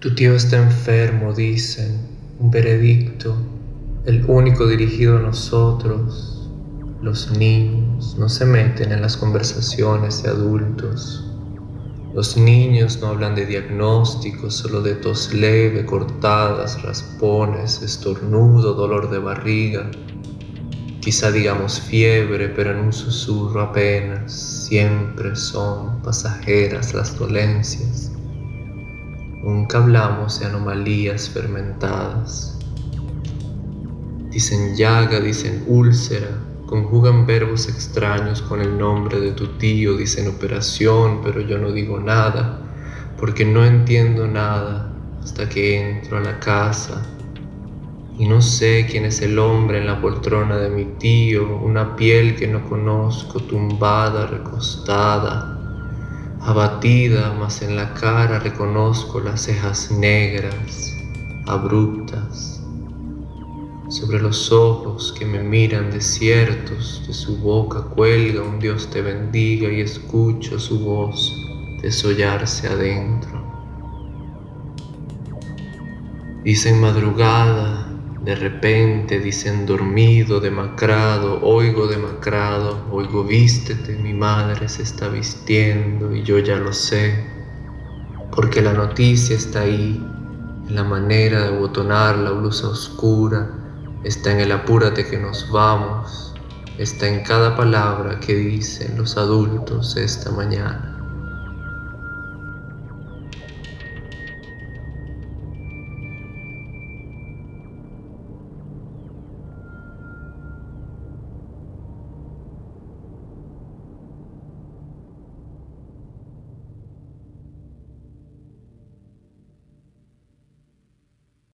Tu tío está enfermo, dicen, un veredicto, el único dirigido a nosotros. Los niños no se meten en las conversaciones de adultos. Los niños no hablan de diagnósticos, solo de tos leve, cortadas, raspones, estornudo, dolor de barriga. Quizá digamos fiebre, pero en un susurro apenas. Siempre son pasajeras las dolencias. Nunca hablamos de anomalías fermentadas. Dicen llaga, dicen úlcera, conjugan verbos extraños con el nombre de tu tío, dicen operación, pero yo no digo nada, porque no entiendo nada hasta que entro a la casa y no sé quién es el hombre en la poltrona de mi tío, una piel que no conozco, tumbada, recostada, abatida, mas en la cara reconozco las cejas negras, abruptas, sobre los ojos que me miran desiertos, de su boca cuelga un Dios te bendiga y escucho su voz desollarse adentro. Dicen madrugada, de repente dicen dormido, demacrado, oigo demacrado, oigo vístete, mi madre se está vistiendo y yo ya lo sé, porque la noticia está ahí, en la manera de botonar la blusa oscura, está en el apúrate que nos vamos, está en cada palabra que dicen los adultos esta mañana.